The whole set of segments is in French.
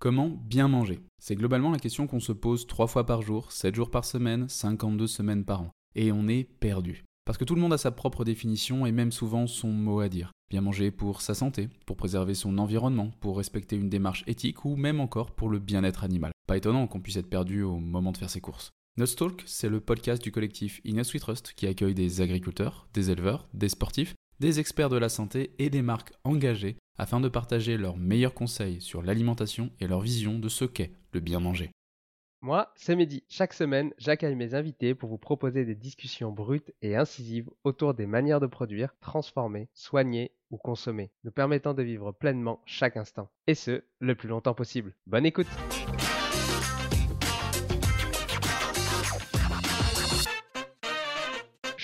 Comment bien manger? C'est globalement la question qu'on se pose 3 fois par jour, 7 jours par semaine, 52 semaines par an. Et on est perdu. Parce que tout le monde a sa propre définition et même souvent son mot à dire. Bien manger pour sa santé, pour préserver son environnement, pour respecter une démarche éthique ou même encore pour le bien-être animal. Pas étonnant qu'on puisse être perdu au moment de faire ses courses. Nutstalk, c'est le podcast du collectif Inus We Trust qui accueille des agriculteurs, des éleveurs, des sportifs, des experts de la santé et des marques engagées afin de partager leurs meilleurs conseils sur l'alimentation et leur vision de ce qu'est le bien manger. Moi, c'est Mehdi. Chaque semaine, j'accueille mes invités pour vous proposer des discussions brutes et incisives autour des manières de produire, transformer, soigner ou consommer, nous permettant de vivre pleinement chaque instant. Et ce, le plus longtemps possible. Bonne écoute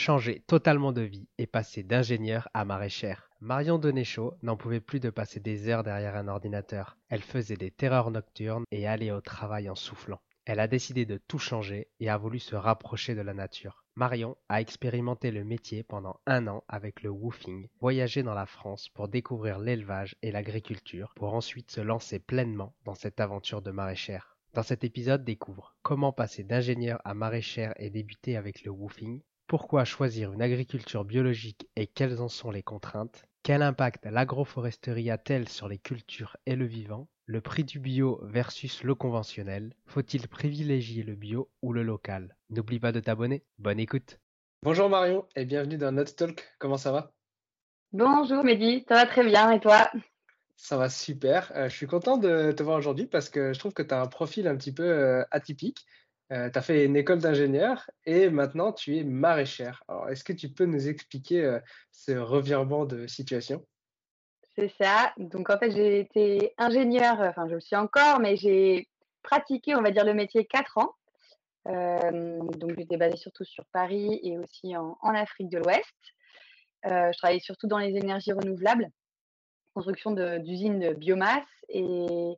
Changer totalement de vie et passer d'ingénieur à maraîchère. Marion Denéchaud n'en pouvait plus de passer des heures derrière un ordinateur. Elle faisait des terreurs nocturnes et allait au travail en soufflant. Elle a décidé de tout changer et a voulu se rapprocher de la nature. Marion a expérimenté le métier pendant un an avec le woofing, voyagé dans la France pour découvrir l'élevage et l'agriculture, pour ensuite se lancer pleinement dans cette aventure de maraîchère. Dans cet épisode, découvre comment passer d'ingénieur à maraîchère et débuter avec le woofing, pourquoi choisir une agriculture biologique et quelles en sont les contraintes, quel impact l'agroforesterie a-t-elle sur les cultures et le vivant, le prix du bio versus le conventionnel? Faut-il privilégier le bio ou le local? N'oublie pas de t'abonner. Bonne écoute. Bonjour Marion et bienvenue dans Notre Talk. Comment ça va? Bonjour Mehdi, ça va très bien et toi? Ça va super. Euh, je suis content de te voir aujourd'hui parce que je trouve que tu as un profil un petit peu euh, atypique. Euh, tu as fait une école d'ingénieur et maintenant tu es maraîchère. Alors, est-ce que tu peux nous expliquer ce revirement de situation? C'est ça. Donc en fait, j'ai été ingénieure, enfin je le suis encore, mais j'ai pratiqué, on va dire, le métier quatre ans. Euh, donc j'étais basée surtout sur Paris et aussi en, Afrique de l'Ouest. Euh, je travaillais surtout dans les énergies renouvelables, construction d'usines de, biomasse et,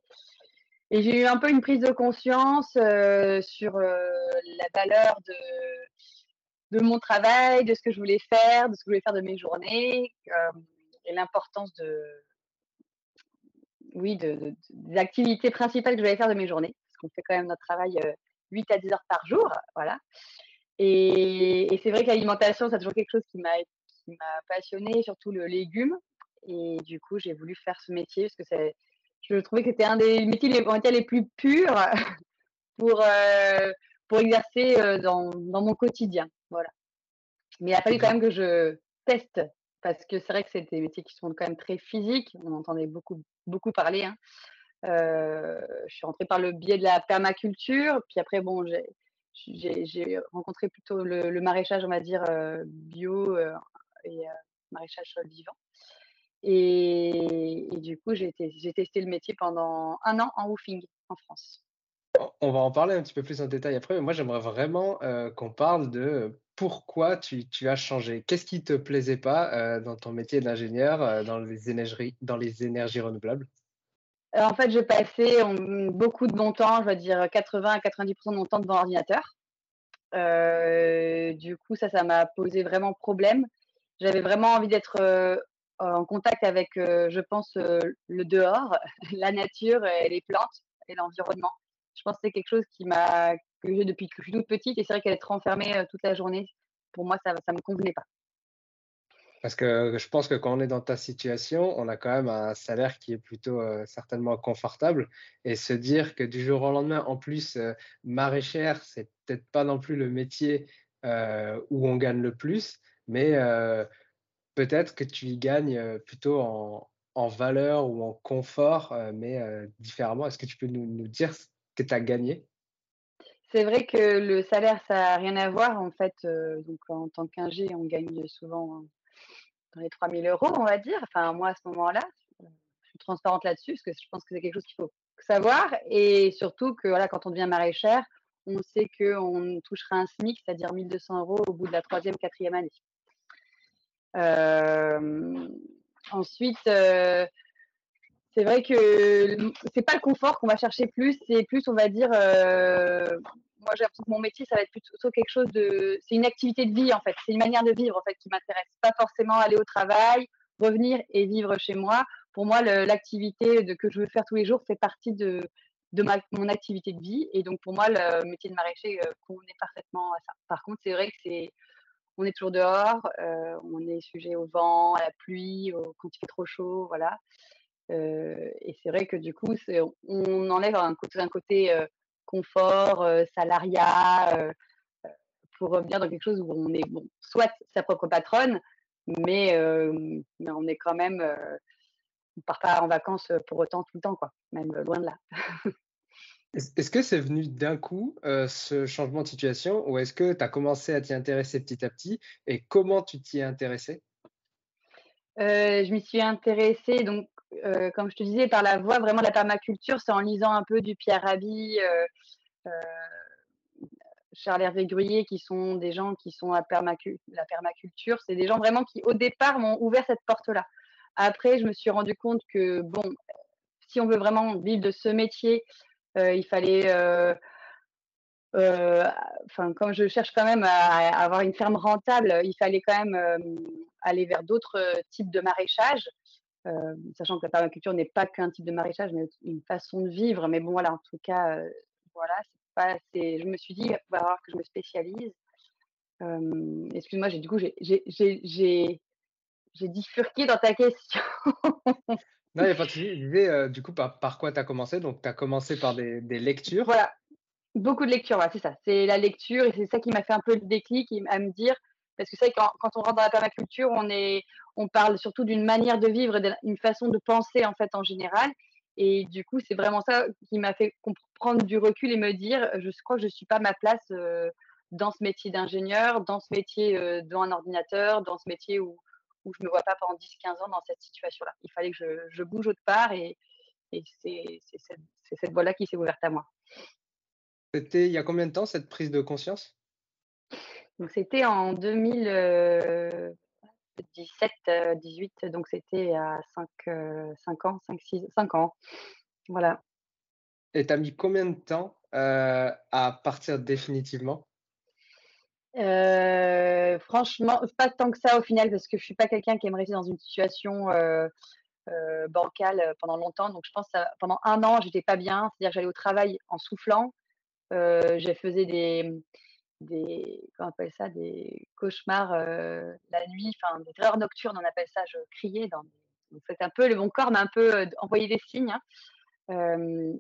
j'ai eu un peu une prise de conscience euh, sur la valeur de, de mon travail, de ce que je voulais faire, de ce que je voulais faire de mes journées et l'importance de, oui, de, des activités principales que je vais faire de mes journées, parce qu'on fait quand même notre travail 8 à 10 heures par jour, voilà. Et, c'est vrai que l'alimentation, c'est toujours quelque chose qui m'a qui m'a passionné, surtout le légume. Et du coup, j'ai voulu faire ce métier parce que c'est, je trouvais que c'était un des métiers les, plus purs pour, pour exercer dans, dans, mon quotidien. Voilà. Mais il a fallu quand même que je teste parce que c'est vrai que c'est des métiers qui sont quand même très physiques. On entendait beaucoup, beaucoup parler. Hein. je suis rentrée par le biais de la permaculture. Puis après, bon, j'ai rencontré plutôt le, maraîchage, on va dire, bio et maraîchage vivant. Et, du coup, j'ai testé le métier pendant un an en woofing en France. On va en parler un petit peu plus en détail après, mais moi j'aimerais vraiment, heu, qu'on parle de pourquoi tu tu as changé. Qu'est-ce qui te plaisait pas, heu, dans ton métier d'ingénieur, heu, dans les énergies dans les énergies renouvelables? En fait, je passais, mmh, beaucoup de mon temps, je vais dire 80 à 90 de mon temps devant l'ordinateur. Du coup, ça, ça m'a posé vraiment problème. J'avais vraiment envie d'être, en contact avec, heu, je pense, heu, le dehors, la nature et les plantes et l'environnement. Je pense que c'est quelque chose qui m'a que j'ai depuis que je suis toute petite et c'est vrai qu'être enfermée, heu, toute la journée, pour moi, ça ça me convenait pas. Parce que je pense que quand on est dans ta situation, on a quand même un salaire qui est plutôt, certainement confortable et se dire que du jour au lendemain, en plus, heu, maraîchère, c'est peut-être pas non plus le métier, où on gagne le plus, mais peut-être que tu y gagnes, heu, plutôt en valeur ou en confort, heu, mais heu, différemment. Est-ce que tu peux nous dire ce que tu as gagné? C'est vrai que le salaire, ça a rien à voir en fait, donc en tant qu'ingé, on gagne souvent dans les 3 000 €, on va dire. Enfin, moi, à ce moment-là, je suis transparente là-dessus parce que je pense que c'est quelque chose qu'il faut savoir et surtout que, voilà, quand on devient maraîchère, on sait qu'on touchera un SMIC, c'est-à-dire 1 200 € au bout de la troisième, quatrième année. Hem, ensuite, heu, c'est vrai que c'est pas le confort qu'on va chercher plus, c'est plus, on va dire, heu, moi, j'ai l'impression que mon métier, ça va être plutôt quelque chose de c'est une activité de vie, en fait. C'est une manière de vivre, en fait, qui m'intéresse. Pas forcément aller au travail, revenir et vivre chez moi. Pour moi, l'activité que je veux faire tous les jours fait partie de de ma mon activité de vie et donc pour moi, le métier de maraîcher, heu, convenait parfaitement à ça. Par contre, c'est vrai que c'est on est toujours dehors, heu, on est sujet au vent, à la pluie, quand il fait trop chaud, voilà. Heu et c'est vrai que du coup, on enlève un côté heu, confort, salariat, pour revenir dans quelque chose où on est soit sa propre patronne, mais on est quand même, on part pas en vacances, pour autant tout le temps même euh, loin de là. Est-ce que c'est venu d'un coup, heu, ce changement de situation ou est-ce que tu as commencé à t'y intéresser petit à petit et comment tu t'y es intéressé? Heu, je m'y suis intéressée donc, heu, comme je te disais, par la voie vraiment de la permaculture, c'est en lisant un peu du Pierre Rabhi, Charles Hervé Gruyer, qui sont des gens qui sont à la permaculture. C'est des gens vraiment qui, au départ, m'ont ouvert cette porte-là. Après, je me suis rendu compte que, bon, si on veut vraiment vivre de ce métier, il fallait, heu heu, enfin, comme je cherche quand même à à avoir une ferme rentable, il fallait quand même, aller vers d'autres, types de maraîchage. Sachant que la permaculture n'est pas qu'un type de maraîchage, mais une façon de vivre. Mais bon, voilà, en tout cas, voilà, pas je me suis dit: «Il va falloir que je me spécialise». Excuse-moi, j'ai du coup, j'ai bifurqué dans ta question. Non, il y a pas de souci. Heu, du coup, par quoi tu as commencé? Donc tu as commencé par des lectures. Voilà, beaucoup de lecture, ouais, c'est ça. C'est la lecture et c'est ça qui m'a fait un peu le déclic à me dire parce que c'est quand quand on rentre dans la permaculture, on est on parle surtout d'une manière de vivre d'une façon de penser, en fait, en général et du coup, c'est vraiment ça qui m'a fait prendre du recul et me dire: «Je crois que je suis pas à ma place, heu, dans ce métier d'ingénieur, dans ce métier, devant un ordinateur, dans ce métier où où je me vois pas pendant 10-15 ans dans cette situation-là». Il fallait que je je bouge autre part et et c'est cette voie-là qui s'est ouverte à moi. C'était il y a combien de temps cette prise de conscience? Donc c'était en 2017, heu, 18, donc c'était à 5 heu, 5 ans, 5-6 5 ans. Voilà. Et tu as mis combien de temps, à partir définitivement? Heu, franchement, pas tant que ça au final parce que je suis pas quelqu'un qui aime rester dans une situation, heu heu, bancale, pendant longtemps. Donc je pense à pendant un an, j'étais pas bien, c'est-à-dire que j'allais au travail en soufflant, je faisais des comment appelle ça? Des cauchemars, la nuit, enfin des terreurs nocturnes, on appelle ça. Je criais dans donc c'était un peu le mon corps m'a un peu, envoyé des signes, hein.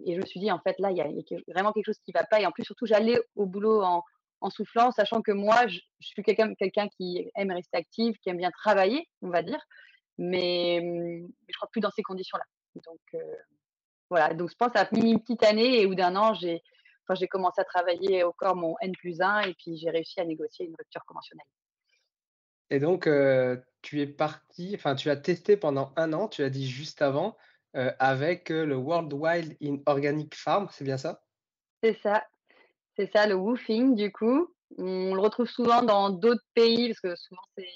Et je me suis dit: «En fait, là, il y y a vraiment quelque chose qui va pas» et en plus, surtout, j'allais au boulot en en soufflant, sachant que moi, je je suis quelqu'un quelqu'un qui aime rester active, qui aime bien travailler, on va dire, mais je crois plus dans ces conditions-là. Donc heu, voilà, donc je pense mis une petite année et au bout d'un an, j'ai enfin, j'ai commencé à travailler au corps mon N+1 et puis j'ai réussi à négocier une rupture conventionnelle. Et donc, heu, tu es parti enfin, tu as testé pendant un an, tu as dit juste avant, heu, avec, heu, le World Wild in Organic Farm, c'est bien ça? C'est ça, c'est ça le woofing du coup. On le retrouve souvent dans d'autres pays parce que souvent c'est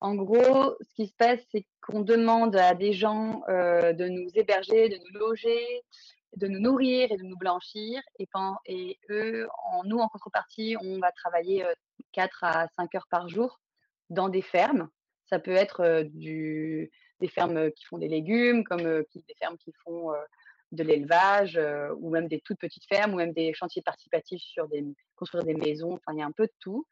en gros, ce qui se passe, c'est qu'on demande à des gens euh, de nous héberger, de nous loger, de nous nourrir et de nous blanchir. Et, et eux, en, nous, en contrepartie, on va travailler 4 euh, à 5 heures par jour dans des fermes. Ça peut être euh, des fermes qui font des légumes, comme des fermes qui font de l'élevage, ou même des toutes petites fermes, ou même des chantiers participatifs sur des, construire des maisons. Enfin, il y a un peu de tout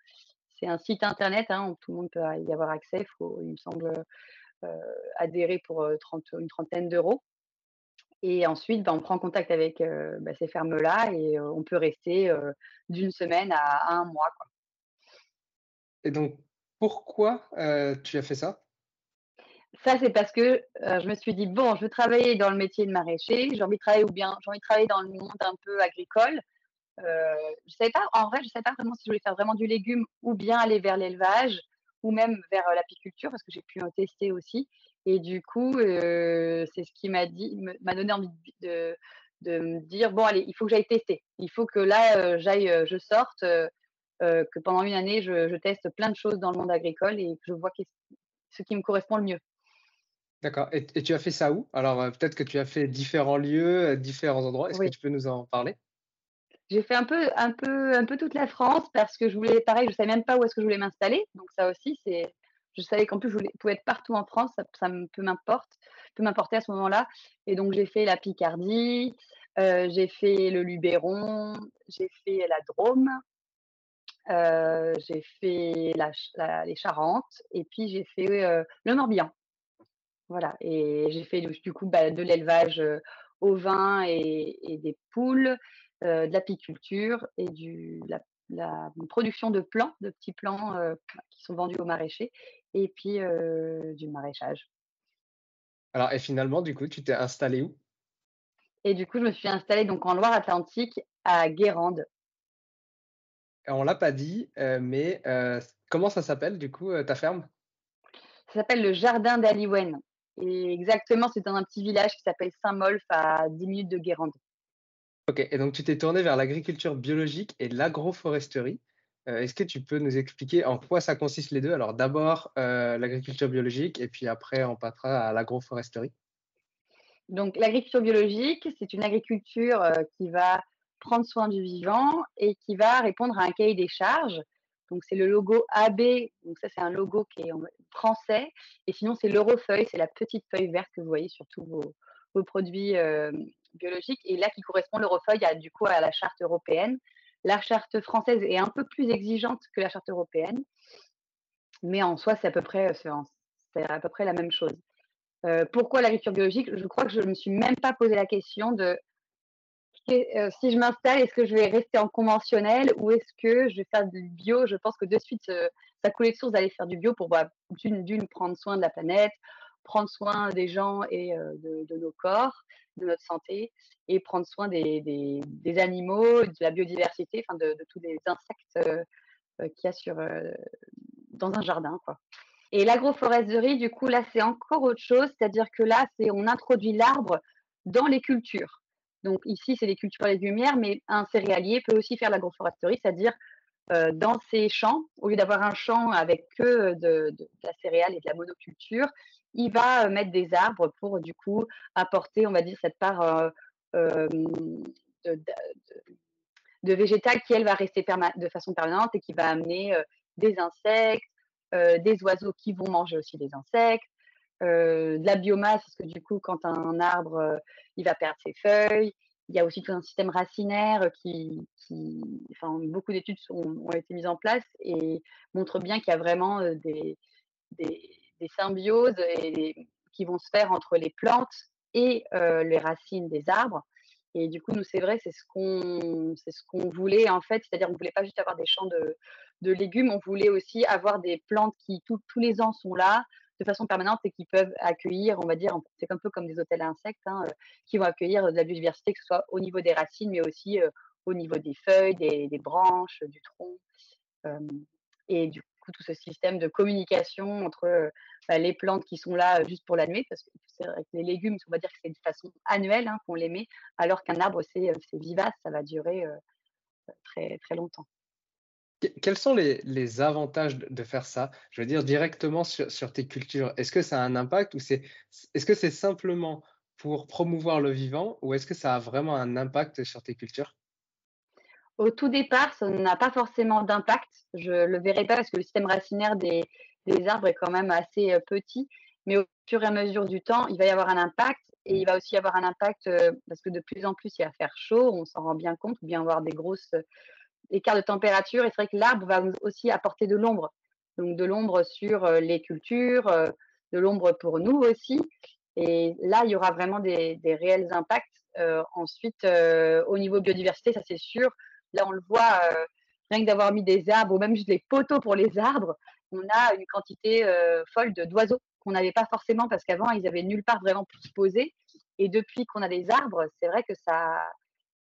c'est un site internet hein, où tout le monde peut y avoir accès. Il faut, il me semble, adhérer pour une trentaine d'euros. Et ensuite, bah, on prend contact avec bah, ces fermes-là et on peut rester d'une semaine à, un mois. Et donc, pourquoi tu as fait ça? Ça, c'est parce que je me suis dit, bon, je veux travailler dans le métier de maraîcher, j'ai envie de travailler ou bien j'ai envie de travailler dans le monde un peu agricole. Euh, je savais pas, en vrai, je savais pas vraiment si je voulais faire vraiment du légume ou bien aller vers l'élevage ou même vers euh, l'apiculture parce que j'ai pu en tester aussi. Et du coup, euh, c'est ce qui m'a dit, m'a donné envie de, de, me dire bon, allez, il faut que j'aille tester. Il faut que là, j'aille, je sorte, que pendant une année, je, teste plein de choses dans le monde agricole et que je vois ce qui me correspond le mieux. D'accord. Et, tu as fait ça où? Alors, peut-être que tu as fait différents lieux, différents endroits. Est-ce que tu peux nous en parler? J'ai fait un peu, un peu, un peu toute la France parce que je voulais, pareil, je savais même pas où est-ce que je voulais m'installer. Donc ça aussi, c'est, je savais qu'en plus je voulais, pouvais être partout en France, ça, ça me, peut m'importe, peut m'importer à ce moment-là. Et donc j'ai fait la Picardie, euh, j'ai fait le Luberon, j'ai fait la Drôme, euh, j'ai fait la, les Charentes et puis j'ai fait euh, le Morbihan. Voilà. Et j'ai fait du coup bah, de l'élevage au vin et, et, des poules. Euh, de l'apiculture et du, la, production de plants, de petits plants euh, qui sont vendus aux maraîchers, et puis euh, du maraîchage. Alors, et finalement, du coup, tu t'es installé où? Et du coup, je me suis installée donc en Loire-Atlantique, à Guérande. On l'a pas dit, mais comment ça s'appelle, du coup, ta ferme? Ça s'appelle le Jardin d'Aliwen. Et exactement, c'est dans un petit village qui s'appelle Saint-Molf, à 10 minutes de Guérande. Ok, et donc tu t'es tourné vers l'agriculture biologique et l'agroforesterie. Euh, est-ce que tu peux nous expliquer en quoi ça consiste les deux? Alors d'abord euh, l'agriculture biologique et puis après on passera à l'agroforesterie. Donc l'agriculture biologique, c'est une agriculture euh, qui va prendre soin du vivant et qui va répondre à un cahier des charges. Donc c'est le logo AB, donc ça c'est un logo qui est français, et sinon c'est l'eurofeuille, c'est la petite feuille verte que vous voyez sur tous vos, produits biologique et là qui correspond l'Eurofeuille à du coup à la charte européenne. La charte française est un peu plus exigeante que la charte européenne, mais en soi c'est à peu près c'est à peu près la même chose. Euh, pourquoi l'agriculture biologique? Je crois que je ne me suis même pas posé la question de euh, si je m'installe, est-ce que je vais rester en conventionnel ou est-ce que je vais faire du bio? Je pense que de suite, euh, ça coulait de source d'aller faire du bio pour bah, d'une prendre soin de la planète, prendre soin des gens et de, nos corps, de notre santé, et prendre soin des, des, animaux, de la biodiversité, enfin de, tous les insectes qu'il y a sur, dans un jardin. Et l'agroforesterie, du coup, là, c'est encore autre chose, c'est-à-dire que là, on introduit l'arbre dans les cultures. Donc ici, c'est les cultures légumières, mais un céréalier peut aussi faire l'agroforesterie, c'est-à-dire dans ses champs, au lieu d'avoir un champ avec que de, de, la céréale et de la monoculture, il va mettre des arbres pour du coup apporter, on va dire, cette part de, végétal qui, elle, va rester de façon permanente et qui va amener des insectes, des oiseaux qui vont manger aussi des insectes, de la biomasse, parce que du coup, quand un arbre, il va perdre ses feuilles, il y a aussi tout un système racinaire qui, enfin, beaucoup d'études ont été mises en place et montrent bien qu'il y a vraiment des, des symbioses et qui vont se faire entre les plantes et les racines des arbres. Et du coup, nous, c'est vrai, c'est ce qu'on c'est ce qu'on voulait en fait, c'est-à-dire on voulait pas juste avoir des champs de, de légumes, on voulait aussi avoir des plantes qui tous les ans sont là de façon permanente et qui peuvent accueillir, on va dire, c'est un peu comme des hôtels insectes, hein, qui vont accueillir de la biodiversité, que ce soit au niveau des racines, mais aussi au niveau des feuilles, des, branches, du tronc. et du coup, tout ce système de communication entre bah, les plantes qui sont là juste pour la parce que les légumes, on va dire que c'est de façon annuelle hein, qu'on les met, alors qu'un arbre, c'est vivace, ça va durer très, très longtemps. Quels sont les, avantages de faire ça? Je veux dire directement sur, tes cultures. Est-ce que ça a un impact ou c'est est-ce que c'est simplement pour promouvoir le vivant ou est-ce que ça a vraiment un impact sur tes cultures? Au tout départ, ça n'a pas forcément d'impact. Je ne le verrai pas parce que le système racinaire des, arbres est quand même assez euh, petit. Mais au fur et à mesure du temps, il va y avoir un impact et il va aussi y avoir un impact euh, parce que de plus en plus, il va faire chaud, on s'en rend bien compte, ou bien avoir des grosses écart de température. Et c'est vrai que l'arbre va aussi apporter de l'ombre. Donc de l'ombre sur euh, les cultures, euh, de l'ombre pour nous aussi. Et là, il y aura vraiment des, réels impacts. Euh, ensuite, au niveau biodiversité, ça c'est sûr. Là, on le voit, rien que d'avoir mis des arbres ou même juste des poteaux pour les arbres, on a une quantité folle d'oiseaux qu'on n'avait pas forcément parce qu'avant, ils avaient nulle part vraiment pour se poser. Et depuis qu'on a des arbres, c'est vrai que ça,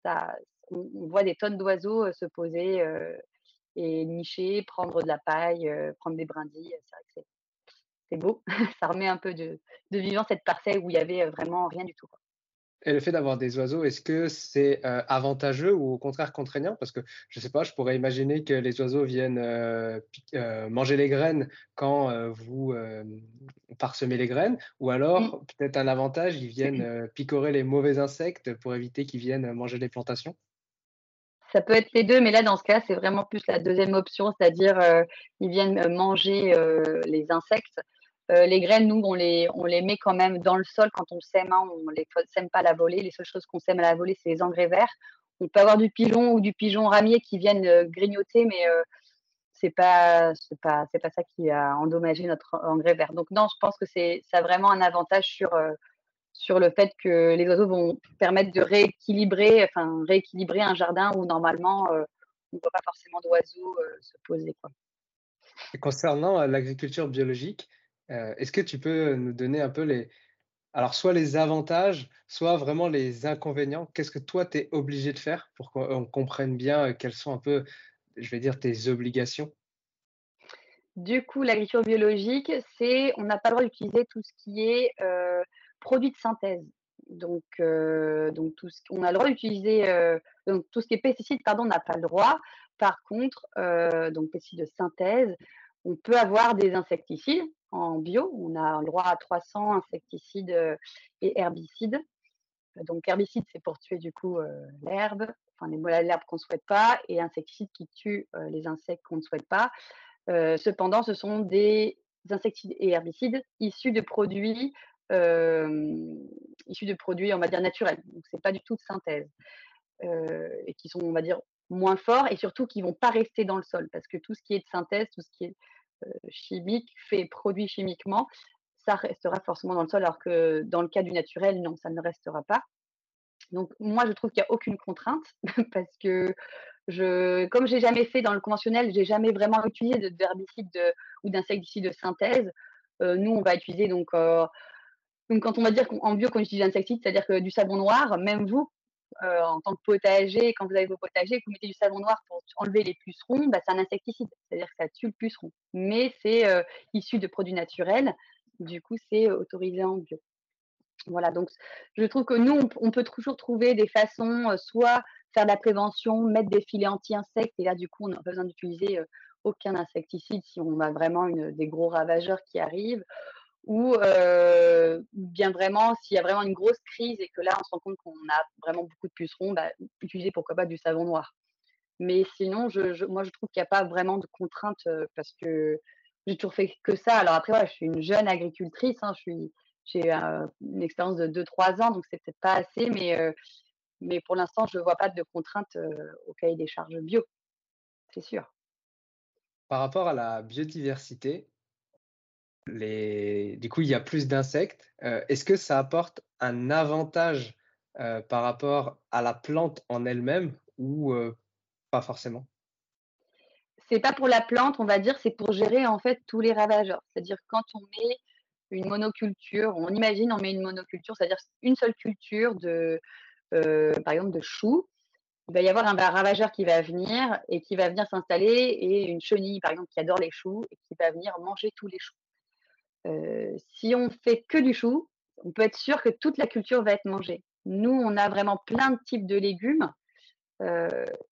ça, on, voit des tonnes d'oiseaux se poser et nicher, prendre de la paille, prendre des brindilles. C'est vrai que c'est beau. ça remet un peu de, vivant cette parcelle où il y avait vraiment rien du tout. Et le fait d'avoir des oiseaux, est-ce que c'est avantageux ou au contraire contraignant? Parce que je ne sais pas, je pourrais imaginer que les oiseaux viennent manger les graines quand vous parsemez les graines, ou alors peut-être un avantage, ils viennent picorer les mauvais insectes pour éviter qu'ils viennent manger les plantations? Ça peut être les deux, mais là, dans ce cas, c'est vraiment plus la deuxième option, c'est-à-dire euh, ils viennent euh, manger euh, les insectes. les graines, nous, on les, on les met quand même dans le sol quand on sème. Hein, on ne les sème pas à la volée. Les seules choses qu'on sème à la volée, c'est les engrais verts. On peut avoir du pigeon ou du pigeon ramier qui viennent grignoter, mais pas c'est pas c'est pas ça qui a endommagé notre engrais vert. Donc non, je pense que ça a vraiment un avantage sur sur le fait que les oiseaux vont permettre de rééquilibrer, enfin, rééquilibrer un jardin où normalement euh, on ne voit pas forcément d'oiseaux euh, se poser. Quoi. concernant euh, l'agriculture biologique, est-ce que tu peux nous donner un peu les, alors soit les avantages, soit vraiment les inconvénients? Qu'est-ce que toi, tu es obligé de faire pour qu'on comprenne bien quelles sont un peu, je vais dire, tes obligations? Du coup, l'agriculture biologique, c'est on n'a pas le droit d'utiliser tout ce qui est produits de synthèse. Donc, euh, donc tout ce, on a le droit d'utiliser euh, donc tout ce qui est pesticides, pardon, on n'a pas le droit. Par contre, euh, donc pesticides de synthèse, on peut avoir des insecticides en bio. On a le droit à 300 insecticides et herbicides. Donc herbicide, c'est pour tuer du coup l'herbe, enfin les molles l'herbe qu'on ne souhaite pas, et insecticides qui tuent les insectes qu'on ne souhaite pas. cependant, ce sont des insecticides et herbicides issus de produits issus de produits, on va dire, naturels. Donc, ce n'est pas du tout de synthèse. et qui sont, on va dire, moins forts et surtout qui ne vont pas rester dans le sol. Parce que tout ce qui est de synthèse, tout ce qui est chimique, fait produit chimiquement, ça restera forcément dans le sol, alors que dans le cas du naturel, non, ça ne restera pas. Donc moi, je trouve qu'il n'y a aucune contrainte parce que je, comme jamais fait dans le conventionnel, j'ai jamais vraiment utilisé de d'herbicide ou d'insecticide de synthèse. nous, on va utiliser donc donc, quand on va dire qu'en bio qu'on utilise insecticide, c'est-à-dire que du savon noir, même vous, euh, en tant que potager, quand vous avez vos potagers, vous mettez du savon noir pour enlever les pucerons, bah, c'est un insecticide, c'est-à-dire que ça tue le puceron. Mais c'est euh, issu de produits naturels, du coup, c'est autorisé en bio. Voilà, donc je trouve que nous, on, peut toujours trouver des façons, euh, soit faire de la prévention, mettre des filets anti-insectes, et là, du coup, on n'a pas besoin d'utiliser aucun insecticide si on a vraiment des gros ravageurs qui arrivent ou bien vraiment, s'il y a vraiment une grosse crise et que là, on se rend compte qu'on a vraiment beaucoup de pucerons, bah, utiliser pourquoi pas du savon noir. Mais sinon, moi, je trouve qu'il n'y a pas vraiment de contraintes parce que j'ai toujours fait que ça. Alors après, je suis une jeune agricultrice, hein, j'ai une expérience de 2-3 ans, donc c'est peut-être pas assez, mais pour l'instant, je ne vois pas de contraintes au cahier des charges bio, c'est sûr. Par rapport à la biodiversité, du coup, il y a plus d'insectes. Euh, est-ce que ça apporte un avantage euh, par rapport à la plante en elle-même ou euh, pas forcément? C'est pas pour la plante, on va dire, c'est pour gérer en fait tous les ravageurs. C'est-à-dire quand on met une monoculture, on imagine on met une monoculture, c'est-à-dire une seule culture de, par exemple, de choux. il va y avoir un ravageur qui va venir et qui va venir s'installer et une chenille, par exemple, qui adore les choux et qui va venir manger tous les choux. Si on fait que du chou, on peut être sûr que toute la culture va être mangée. Nous, on a vraiment plein de types de légumes.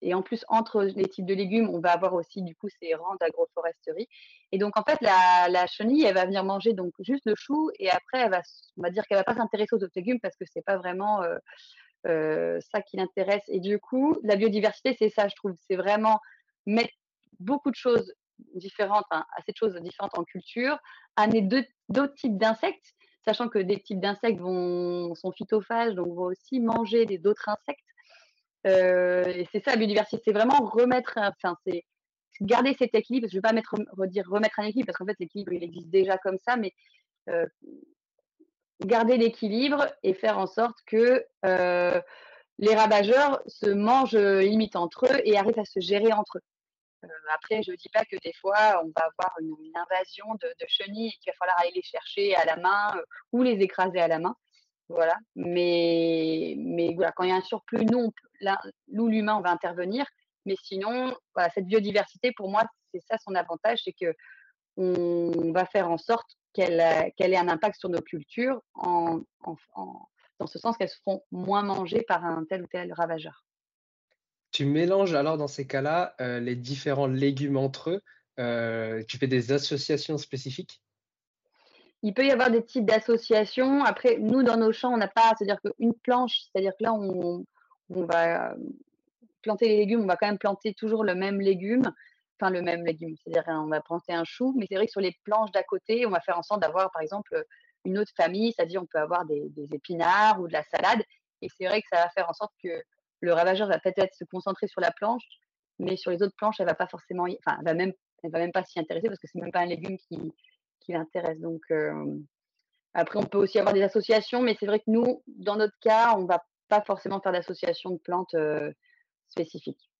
Et en plus, entre les types de légumes, on va avoir aussi du coup ces rangs d'agroforesterie. Et donc, en fait, la, chenille, elle va venir manger donc juste le chou et après, elle va, on va dire qu'elle va pas s'intéresser aux autres légumes parce que c'est pas vraiment ça qui l'intéresse. Et du coup, la biodiversité, c'est ça, je trouve. C'est vraiment mettre beaucoup de choses différentes, hein, assez de choses différentes en culture, amener d'autres types d'insectes, sachant que des types d'insectes sont phytophages, donc vont aussi manger d'autres insectes. Euh, et c'est ça la biodiversité, c'est vraiment remettre, c'est garder cet équilibre. Je ne vais pas mettre, redire remettre un équilibre parce qu'en fait l'équilibre il existe déjà comme ça, mais euh, garder l'équilibre et faire en sorte que euh, les ravageurs se mangent limite entre eux et arrivent à se gérer entre eux. Euh, après, je ne dis pas que des fois, on va avoir une, invasion de, chenilles et qu'il va falloir aller les chercher à la main euh, ou les écraser à la main. Voilà. Mais, voilà, quand il y a un surplus, nous, l'humain, on va intervenir. Mais sinon, cette biodiversité, pour moi, c'est ça son avantage, c'est que on va faire en sorte qu'elle ait un impact sur nos cultures dans ce sens qu'elles se font moins manger par un tel ou tel ravageur. Tu mélanges alors dans ces cas-là euh, les différents légumes entre eux. Euh, tu fais des associations spécifiques? Il peut y avoir des types d'associations. Après, nous, dans nos champs, on n'a pas, c'est-à-dire qu'une planche, c'est-à-dire que là, on, va planter les légumes, on va quand même planter toujours le même légume, enfin le même légume, c'est-à-dire on va planter un chou, mais c'est vrai que sur les planches d'à côté, on va faire en sorte d'avoir, par exemple, une autre famille, c'est-à-dire on peut avoir des, épinards ou de la salade, et c'est vrai que ça va faire en sorte que le ravageur va peut-être se concentrer sur la planche, mais sur les autres planches, elle va pas forcément, enfin, va même, va même pas s'y intéresser parce que c'est même pas un légume qui, l'intéresse. Donc, après, on peut aussi avoir des associations, mais c'est vrai que nous, dans notre cas, on va pas forcément faire d'association de plantes spécifiques.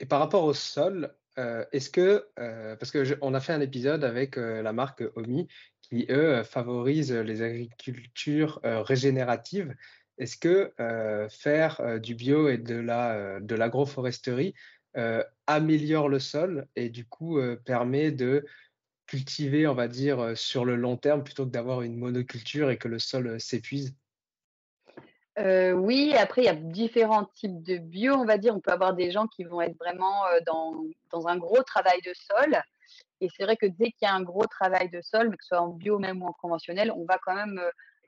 Et par rapport au sol, est-ce que, parce que on a fait un épisode avec la marque Omi qui eux favorisent les agricultures régénératives. Est-ce que euh, faire euh, du bio et de la euh, de l'agroforesterie améliore le sol et du coup permet de cultiver, on va dire, sur le long terme plutôt que d'avoir une monoculture et que le sol s'épuise? Oui, après, il y a différents types de bio, on va dire. On peut avoir des gens qui vont être vraiment dans, dans un gros travail de sol. Et c'est vrai que dès qu'il y a un gros travail de sol, que ce soit en bio même ou en conventionnel, on va quand même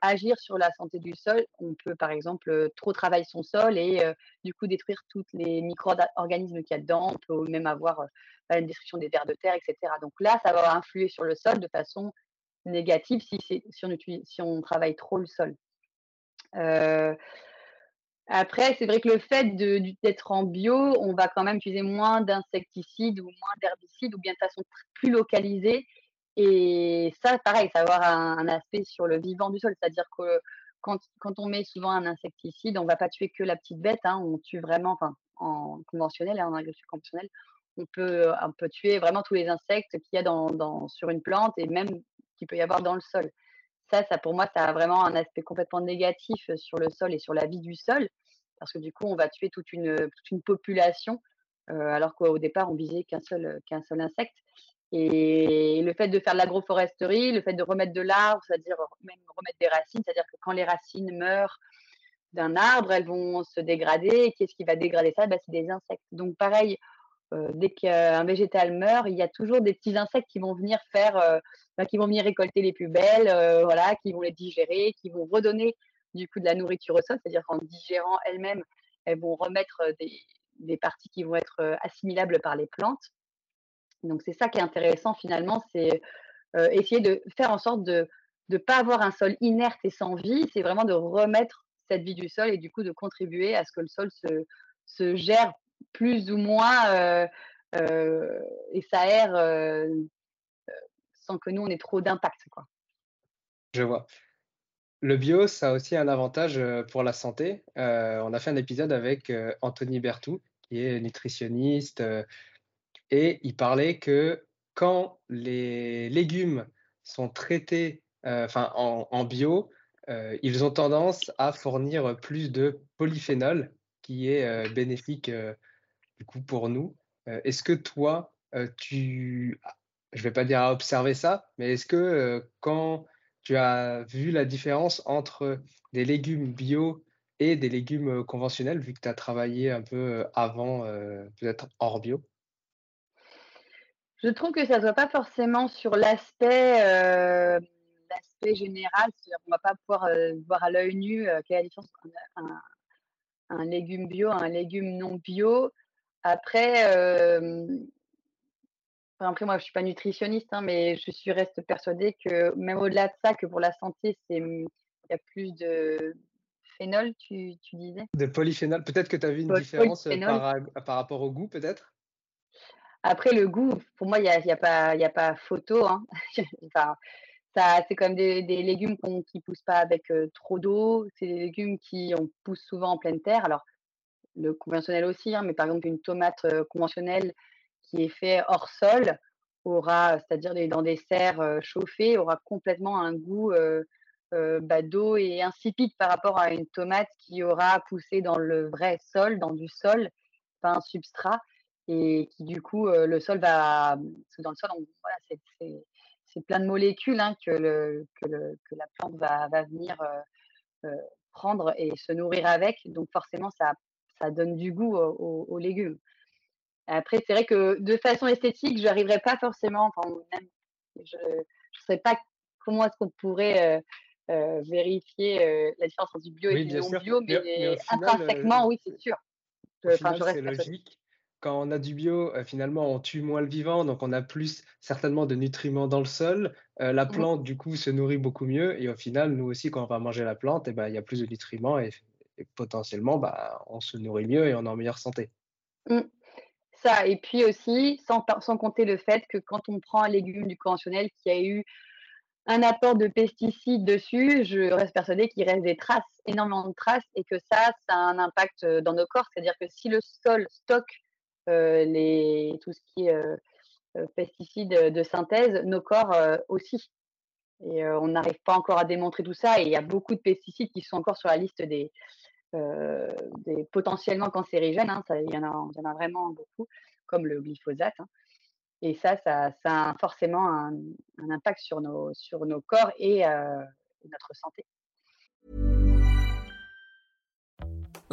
agir sur la santé du sol. On peut par exemple trop travailler son sol et du coup détruire tous les micro-organismes qu'il y a dedans. On peut même avoir une destruction des vers de terre, etc. Donc là, ça va influer sur le sol de façon négative si on travaille trop le sol. après, c'est vrai que le fait d'être en bio, on va quand même utiliser moins d'insecticides ou moins d'herbicides ou bien de façon plus localisée et ça, pareil, ça va avoir un, aspect sur le vivant du sol. C'est-à-dire que quand, quand, on met souvent un insecticide, on ne va pas tuer que la petite bête. Hein, on tue vraiment, en conventionnel, hein, en agriculture conventionnelle, on peut, on peut tuer vraiment tous les insectes qu'il y a dans, dans, sur une plante et même qu'il peut y avoir dans le sol. Ça, ça, pour moi, ça a vraiment un aspect complètement négatif sur le sol et sur la vie du sol. Parce que du coup, on va tuer toute une, toute une population, euh, alors qu'au départ, on visait qu'un seul, qu'un seul insecte. Et le fait de faire de l'agroforesterie, le fait de remettre de l'arbre, c'est-à-dire remettre des racines, c'est-à-dire que quand les racines meurent d'un arbre, elles vont se dégrader. Qu'est-ce qui va dégrader ça? Bah, C'est des insectes. Donc pareil, euh, dès qu'un végétal meurt, il y a toujours des petits insectes qui vont venir faire, euh, bah, récolter les plus belles, euh, voilà, qui vont les digérer, qui vont redonner du coup de la nourriture au sol, c'est-à-dire qu'en digérant elles-mêmes, elles vont remettre des, des parties qui vont être assimilables par les plantes. Donc c'est ça qui est intéressant finalement, c'est essayer de faire en sorte de ne pas avoir un sol inerte et sans vie, c'est vraiment de remettre cette vie du sol et du coup de contribuer à ce que le sol se, se gère plus ou moins et s'aère sans que nous on ait trop d'impact. Je vois. Le bio, ça a aussi un avantage pour la santé. on a fait un épisode avec Anthony Bertou, qui est nutritionniste, et il parlait que quand les légumes sont traités euh, en, bio, euh, ils ont tendance à fournir plus de polyphénol qui est bénéfique du coup pour nous. Est-ce que toi, tu, je vais pas dire à observer ça, mais est-ce que quand tu as vu la différence entre des légumes bio et des légumes conventionnels, vu que tu as travaillé un peu avant, peut-être hors bio? Je trouve que ça ne se voit pas forcément sur l'aspect l'aspect général. C'est-à-dire qu'on va pas pouvoir voir à l'œil nu quelle est la différence entre un, un légume bio, un légume non bio. Après, après moi, je suis pas nutritionniste, hein, mais je suis reste persuadée que même au-delà de ça, que pour la santé, il y a plus de phénol, tu, tu disais? De polyphénol. Peut-être que tu as vu une différence par, par, rapport au goût, peut-être? Après, le goût, pour moi, il n'y a, y a, pas, a pas photo. Hein. c'est quand même des, légumes qui ne poussent pas avec trop d'eau. C'est des légumes qui on pousse souvent en pleine terre. Alors, le conventionnel aussi, hein, mais par exemple, une tomate conventionnelle qui est faite hors sol aura, c'est-à-dire dans des serres chauffées, aura complètement un goût bah, d'eau et insipide par rapport à une tomate qui aura poussé dans le vrai sol, dans du sol, pas un substrat, et qui du coup, le sol va, dans le sol, voilà, c'est c'est plein de molécules hein, que, le, que, le, que, la plante va, va venir euh, euh, prendre et se nourrir avec. Donc forcément, ça, ça donne du goût aux, légumes. Après, c'est vrai que de façon esthétique, je n'arriverai pas forcément, enfin, même, je ne sais pas comment est-ce qu'on pourrait euh, vérifier la différence entre du bio et du non bio, mais, intrinsèquement, oui, c'est sûr. Enfin, c'est logique quand on a du bio, euh, finalement, on tue moins le vivant, donc on a plus certainement de nutriments dans le sol. Euh, la mmh plante, du coup, se nourrit beaucoup mieux. Et au final, nous aussi, quand on va manger la plante, eh ben, il y a plus de nutriments et, potentiellement, bah, on se nourrit mieux et on est en meilleure santé. Mmh. Ça, et puis aussi, sans, sans compter le fait que quand on prend un légume du conventionnel qui a eu un apport de pesticides dessus, je reste persuadée qu'il reste des traces, énormément de traces, et que ça, ça a un impact euh, dans nos corps. C'est-à-dire que si le sol stocke les, tout ce qui est euh, euh, pesticides de synthèse, nos corps aussi. Et on n'arrive pas encore à démontrer tout ça. Et il y a beaucoup de pesticides qui sont encore sur la liste des, des potentiellement cancérigènes. Hein, il, y en a, y en a vraiment beaucoup, comme le glyphosate. Hein. Et ça, ça, ça, a forcément un, un, impact sur nos, sur nos corps et notre santé.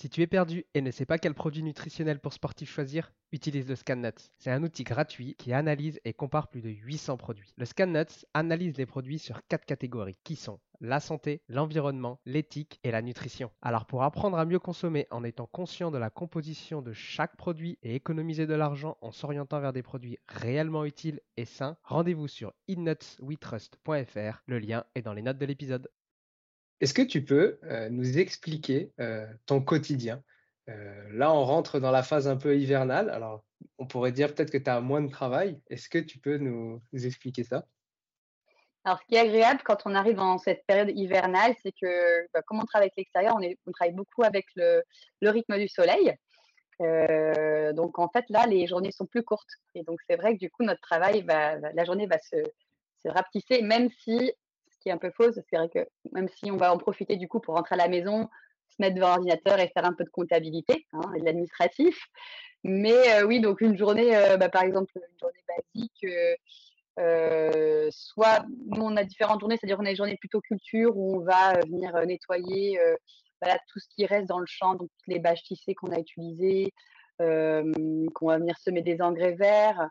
Si tu es perdu et ne sais pas quel produit nutritionnel pour sportif choisir, utilise le ScanNuts. C'est un outil gratuit qui analyse et compare plus de 800 produits. Le ScanNuts analyse les produits sur quatre catégories qui sont la santé, l'environnement, l'éthique et la nutrition. Alors pour apprendre à mieux consommer en étant conscient de la composition de chaque produit et économiser de l'argent en s'orientant vers des produits réellement utiles et sains, rendez-vous sur innutswetrust.fr. Le lien est dans les notes de l'épisode. Est-ce que tu peux euh, nous expliquer euh, ton quotidien? Euh, Là, on rentre dans la phase un peu hivernale. Alors, on pourrait dire peut-être que tu as moins de travail. Est-ce que tu peux nous, expliquer ça? Alors, ce qui est agréable quand on arrive dans cette période hivernale, c'est que bah, comme on travaille avec l'extérieur, on, travaille beaucoup avec le, rythme du soleil. donc, en fait, là, les journées sont plus courtes. Et donc, c'est vrai que du coup, notre travail, la journée va se, se rapetisser, même si qui est un peu fausse. C'est vrai que même si on va en profiter du coup pour rentrer à la maison, se mettre devant l'ordinateur et faire un peu de comptabilité hein, et de l'administratif. Mais euh, oui, donc une journée, euh, bah, par exemple, une journée basique, euh, soit nous on a différentes journées, c'est-à-dire on a des journées plutôt culture où on va venir nettoyer tout ce qui reste dans le champ, donc les bâches tissées qu'on a utilisées, qu'on va venir semer des engrais verts.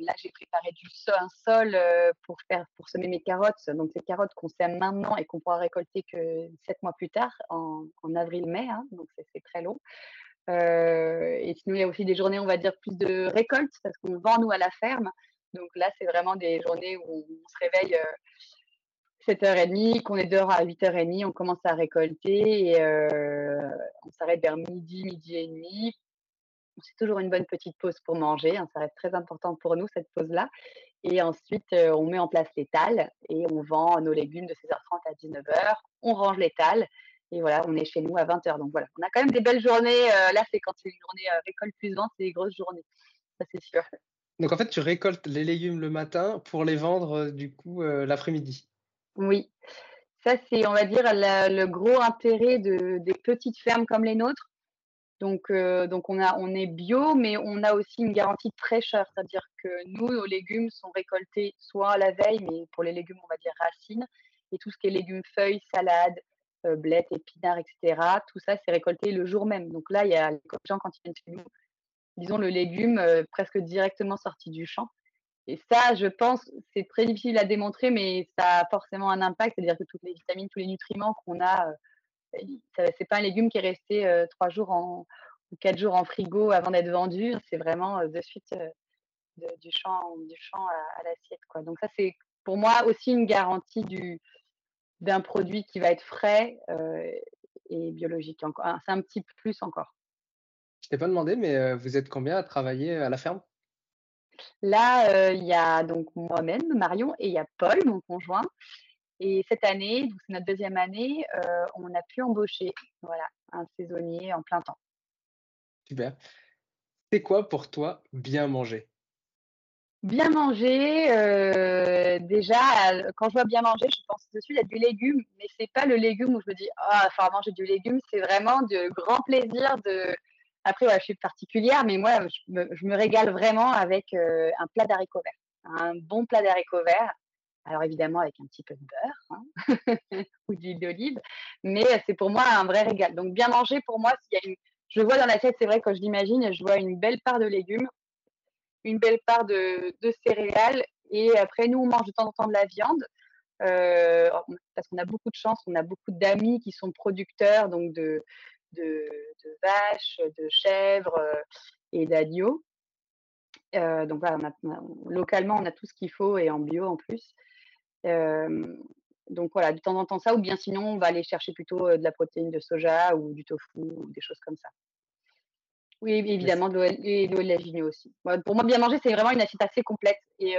Là, j'ai préparé du sol, un sol pour, faire, pour semer mes carottes. Donc, ces carottes qu'on sème maintenant et qu'on pourra récolter que sept mois plus tard, en, avril-mai. Hein, donc, c'est très long. et sinon, il y a aussi des journées, on va dire, plus de récolte parce qu'on vend, nous, à la ferme. Donc là, c'est vraiment des journées où on se réveille 7h30, qu'on est dehors à 8h30, on commence à récolter et on s'arrête vers midi, midi et demi. C'est toujours une bonne petite pause pour manger. Hein, ça reste très important pour nous, cette pause-là. Et ensuite, on met en place l'étal et on vend nos légumes de 16h30 à 19h. On range l'étal et voilà, on est chez nous à 20h. Donc voilà, on a quand même des belles journées. là, c'est quand c'est une journée récolte plus vente, c'est des grosses journées. Ça, c'est sûr. Donc en fait, tu récoltes les légumes le matin pour les vendre du coup l'après-midi. Oui, ça c'est, on va dire, le gros intérêt de, des petites fermes comme les nôtres. Donc, donc on, a, on est bio, mais on a aussi une garantie de fraîcheur, c'est-à-dire que nous, nos légumes sont récoltés soit à la veille, mais pour les légumes, on va dire racines, et tout ce qui est légumes, feuilles, salades, blettes, épinards, etc., tout ça, c'est récolté le jour même. Donc là, il y a les gens, quand ils viennent chez nous, disons, le légume presque directement sorti du champ. Et ça, je pense, c'est très difficile à démontrer, mais ça a forcément un impact. C'est-à-dire que toutes les vitamines, tous les nutriments qu'on a, c'est pas un légume qui est resté trois jours en, ou quatre jours en frigo avant d'être vendu. C'est vraiment de suite du champ, du champ à, l'assiette. Quoi. Donc ça, c'est pour moi aussi une garantie du, d'un produit qui va être frais et biologique. C'est un petit plus encore. Je t'ai pas demandé, mais vous êtes combien à travailler à la ferme? Là, il y a donc moi-même, Marion, et il y a Paul, mon conjoint. Et cette année, donc c'est notre deuxième année, on a pu embaucher voilà, un saisonnier en plein temps. Super. C'est quoi pour toi bien manger? Bien manger, déjà, quand je vois bien manger, je pense de suite à du légume, mais c'est pas le légume où je me dis, ah, il faut manger du légume, c'est vraiment de grand plaisir de, après, je suis particulière, mais moi, je me, régale vraiment avec euh, un plat d'haricots verts. Un bon plat d'haricots verts. Alors, évidemment, avec un petit peu de beurre hein, ou d'huile d'olive. Mais euh, c'est pour moi un vrai régal. Donc, bien manger, pour moi, je vois dans l'assiette, c'est vrai, quand je l'imagine, je vois une belle part de légumes, une belle part de, céréales. Et après, nous, on mange de temps en temps de la viande. Euh, parce qu'on a beaucoup de chance, on a beaucoup d'amis qui sont producteurs, donc de, vaches, de chèvres euh, et d'agneaux. Donc voilà, localement, on a tout ce qu'il faut et en bio en plus. Donc voilà, de temps en temps ça, ou bien sinon, on va aller chercher plutôt de la protéine de soja ou du tofu ou des choses comme ça. Oui, évidemment, de l'oléagineux aussi. pour moi, bien manger, c'est vraiment une assiette assez complète. Et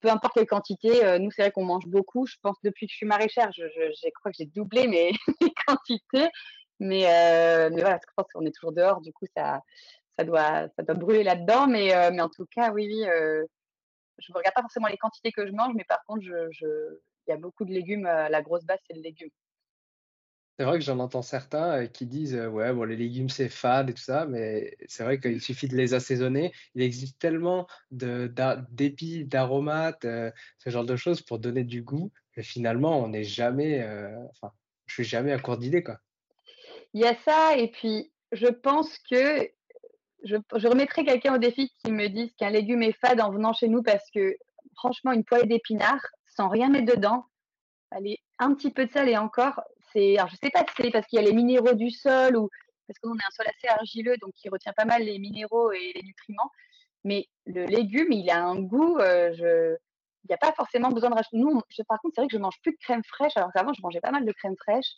peu importe quelle quantité, nous, c'est vrai qu'on mange beaucoup. Je pense depuis que je suis maraîchère, je, je crois que j'ai doublé mes, mes, quantités. Mais, euh, mais voilà, je pense qu'on est toujours dehors, du coup, ça, ça, doit, ça doit brûler là-dedans. Mais, mais en tout cas, oui, oui, je ne regarde pas forcément les quantités que je mange, mais par contre, je, je, il y a beaucoup de légumes. la grosse base, c'est le légume. C'est vrai que j'en entends certains qui disent ouais bon les légumes c'est fade et tout ça, mais c'est vrai qu'il suffit de les assaisonner. Il existe tellement d'épices, d'aromates, ce genre de choses pour donner du goût que finalement on n'est jamais, enfin je suis jamais à court d'idées quoi. Il y a ça, et puis je pense que je, je remettrai quelqu'un au défi qui me dise qu'un légume est fade en venant chez nous parce que franchement, une poêlée d'épinards sans rien mettre dedans, un petit peu de sel et encore, c'est. Je sais pas si c'est parce qu'il y a les minéraux du sol ou parce qu'on a un sol assez argileux donc qui retient pas mal les minéraux et les nutriments. Mais le légume, il a un goût. Euh, je... Il n'y a pas forcément besoin de rajouter. Nous, par contre, c'est vrai que je mange plus de crème fraîche, alors qu'avant, je mangeais pas mal de crème fraîche.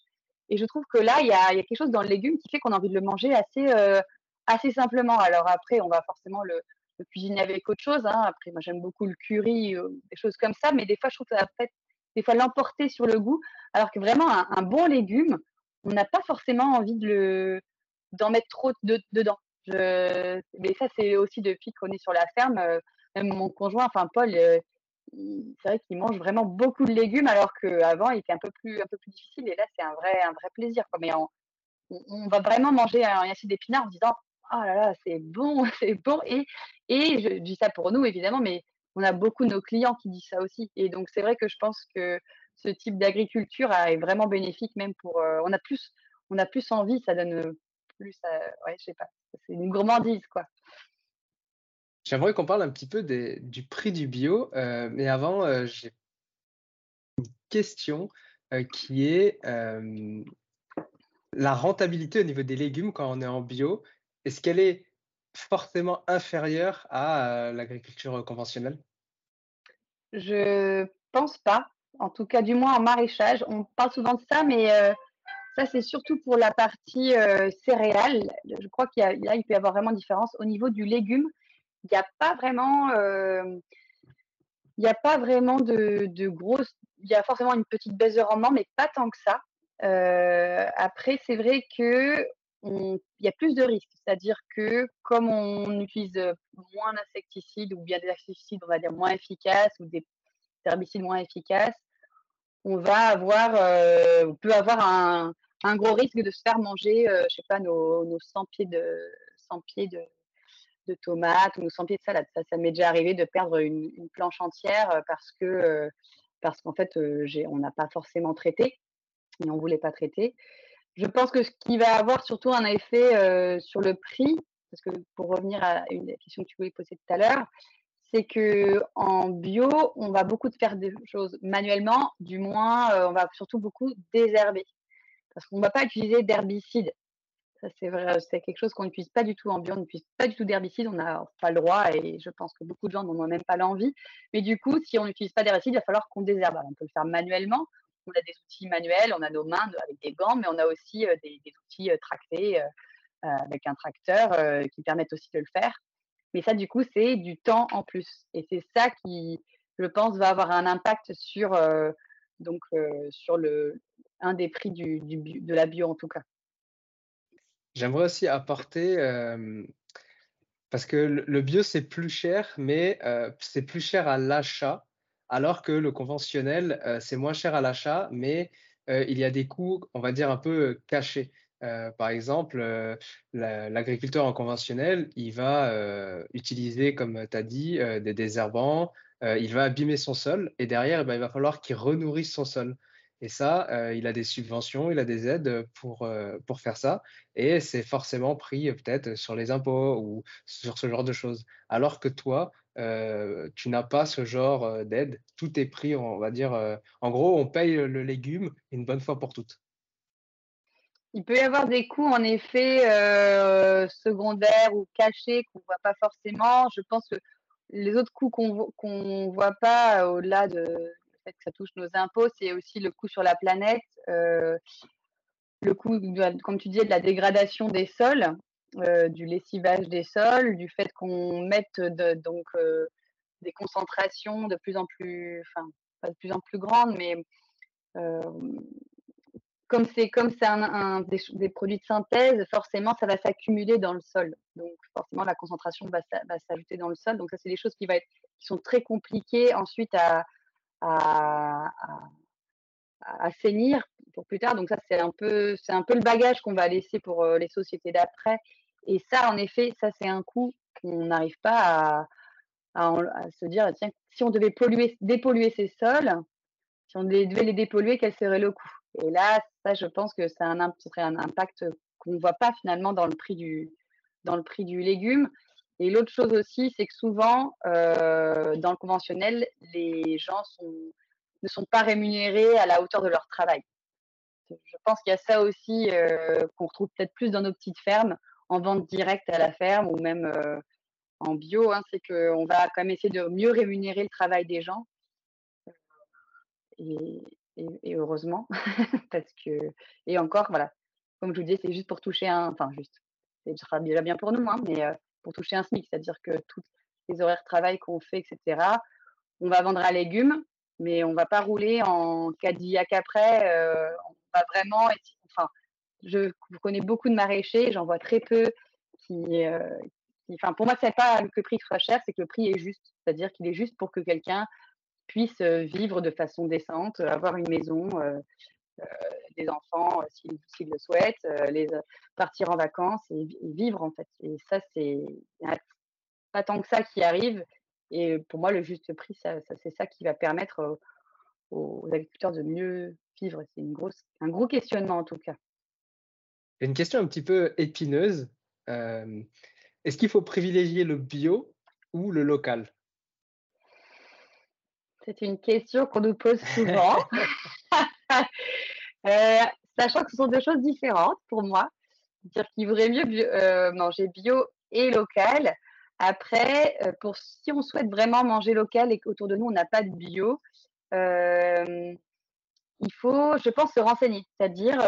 Et je trouve que là, il y a, quelque chose dans le légume qui fait qu'on a envie de le manger assez, euh, assez simplement. Alors après, on va forcément le, cuisiner avec autre chose. Hein. Après, moi, j'aime beaucoup le curry, euh, des choses comme ça. Mais des fois, je trouve que ça va des fois l'emporter sur le goût. Alors que vraiment, un, bon légume, on n'a pas forcément envie de d'en mettre trop dedans. Mais ça, c'est aussi depuis qu'on est sur la ferme. Euh, même mon conjoint, enfin Paul, c'est vrai qu'il mange vraiment beaucoup de légumes alors qu'avant il était un peu plus un peu plus difficile et là c'est un vrai un vrai plaisir mais on, va vraiment manger un acide d'épinards en disant oh là là c'est bon c'est bon et et je dis ça pour nous évidemment mais on a beaucoup de nos clients qui disent ça aussi et donc c'est vrai que je pense que ce type d'agriculture est vraiment bénéfique même pour. on a plus, on a plus envie, ça donne plus. ouais, je sais pas. C'est une gourmandise, quoi. J'aimerais qu'on parle un petit peu du prix du bio, mais avant, j'ai une question qui est la rentabilité au niveau des légumes quand on est en bio. Est-ce qu'elle est forcément inférieure à l'agriculture conventionnelle? Je pense pas. En tout cas, du moins en maraîchage. On parle souvent de ça, mais ça, c'est surtout pour la partie céréales. Je crois qu'il y, il peut y avoir vraiment une différence. Au niveau du légume, il n'y a pas vraiment, il a pas vraiment de, de grosses. Il y a forcément une petite baisse de rendement, mais pas tant que ça. après, c'est vrai que il y a plus de risques. C'est-à-dire que comme on utilise moins d'insecticides ou bien des insecticides, on va moins efficaces ou des herbicides moins efficaces, on va avoir, peut avoir un, gros risque de se faire manger, je sais pas, nos, nos 100 pieds de, 100 pieds de, tomates ou nos 100 pieds de salade. Ça, m'est déjà arrivé de perdre une, une planche entière parce que, parce qu'en fait, on n'a pas forcément traité et on voulait pas traiter. Je pense que ce qui va avoir surtout un effet sur le prix, parce que pour revenir à une question que tu voulais poser tout à l'heure, c'est que en bio, on va beaucoup faire des choses manuellement, du moins, on va surtout beaucoup désherber. Parce qu'on ne va pas utiliser d'herbicide. C'est vrai, c'est quelque chose qu'on n'utilise pas du tout en bio, on n'utilise pas du tout d'herbicide, on n'a pas le droit et je pense que beaucoup de gens n'en ont même pas l'envie. Mais du coup, si on n'utilise pas d'herbicide, il va falloir qu'on désherbe. on peut le faire manuellement, on a des outils manuels, on a nos mains avec des gants, mais on a aussi des, outils tractés avec un tracteur qui permettent aussi de le faire. Mais ça, du coup, c'est du temps en plus. Et c'est ça qui, je pense, va avoir un impact sur, donc, sur le, un des prix du, de la bio, en tout cas. J'aimerais aussi apporter, parce que le bio, c'est plus cher, mais c'est plus cher à l'achat alors que le conventionnel, euh, c'est moins cher à l'achat, mais euh, il y a des coûts, on va dire, un peu euh, cachés. par exemple, l'agriculteur en conventionnel, il va utiliser, comme tu as dit, des désherbants, il va abîmer son sol et derrière, eh ben, il va falloir qu'il renourrisse son sol. Et ça, il a des subventions, il a des aides pour, pour faire ça. Et c'est forcément pris peut-être sur les impôts ou sur ce genre de choses. Alors que toi, tu n'as pas ce genre d'aide. Tout est pris, on va dire, en gros, on paye le légume une bonne fois pour toutes. Il peut y avoir des coûts, en effet, secondaires ou cachés qu'on ne voit pas forcément. Je pense que les autres coûts qu'on ne voit pas, au-delà de le fait que ça touche nos impôts, c'est aussi le coût sur la planète, le coût, comme tu disais, de la dégradation des sols. Euh, du lessivage des sols, du fait qu'on mette donc euh, des concentrations de plus en plus, enfin pas de plus en plus grandes, mais euh, comme c'est comme c'est des, produits de synthèse, forcément ça va s'accumuler dans le sol. Donc forcément la concentration va, s'ajouter dans le sol. Donc ça c'est des choses qui, être, qui sont très compliquées ensuite à, à, à assainir pour plus tard. Donc ça, c'est un peu, c'est un peu le bagage qu'on va laisser pour les sociétés d'après. Et ça, en effet, ça, c'est un coût qu'on n'arrive pas à, se dire, tiens, si on devait polluer, dépolluer ces sols, si on devait les dépolluer, quel serait le coût? Et là, ça, je pense que ça serait un impact qu'on ne voit pas finalement dans le prix du, dans le prix du légume. Et l'autre chose aussi, c'est que souvent, dans le conventionnel, les gens ne sont pas rémunérés à la hauteur de leur travail. Je pense qu'il y a ça aussi qu'on retrouve peut-être plus dans nos petites fermes, en vente directe à la ferme ou même en bio. Hein, c'est qu'on va quand même essayer de mieux rémunérer le travail des gens. Et, heureusement, parce que et encore, voilà, comme je vous disais, c'est juste pour toucher un, enfin juste, ce sera déjà bien pour nous, hein, mais pour toucher un SMIC, c'est-à-dire que tous les horaires de travail qu'on fait, etc. On va vendre à légumes, mais on va pas rouler en Cadillac après. Euh, on va vraiment, enfin, je connais beaucoup de maraîchers, j'en vois très peu qui, euh, pour moi, c'est pas que le prix soit cher, c'est que le prix est juste, c'est-à-dire qu'il est juste pour que quelqu'un puisse euh, vivre de façon décente, avoir une maison, des enfants s'il le souhaite, les partir en vacances et, vivre en fait. Et ça, c'est pas tant que ça qui arrive. Et pour moi, le juste prix, c'est ça qui va permettre aux agriculteurs de mieux vivre. C'est un gros questionnement en tout cas. Une question un petit peu épineuse. Est-ce qu'il faut privilégier le bio ou le local? C'est une question qu'on nous pose souvent. Euh, sachant que ce sont deux choses différentes pour moi. Dire qu'il vaudrait mieux euh, manger bio et local. Après, euh, pour si on souhaite vraiment manger local et qu'autour de nous on n'a pas de bio, il faut, je pense, se renseigner, c'est-à-dire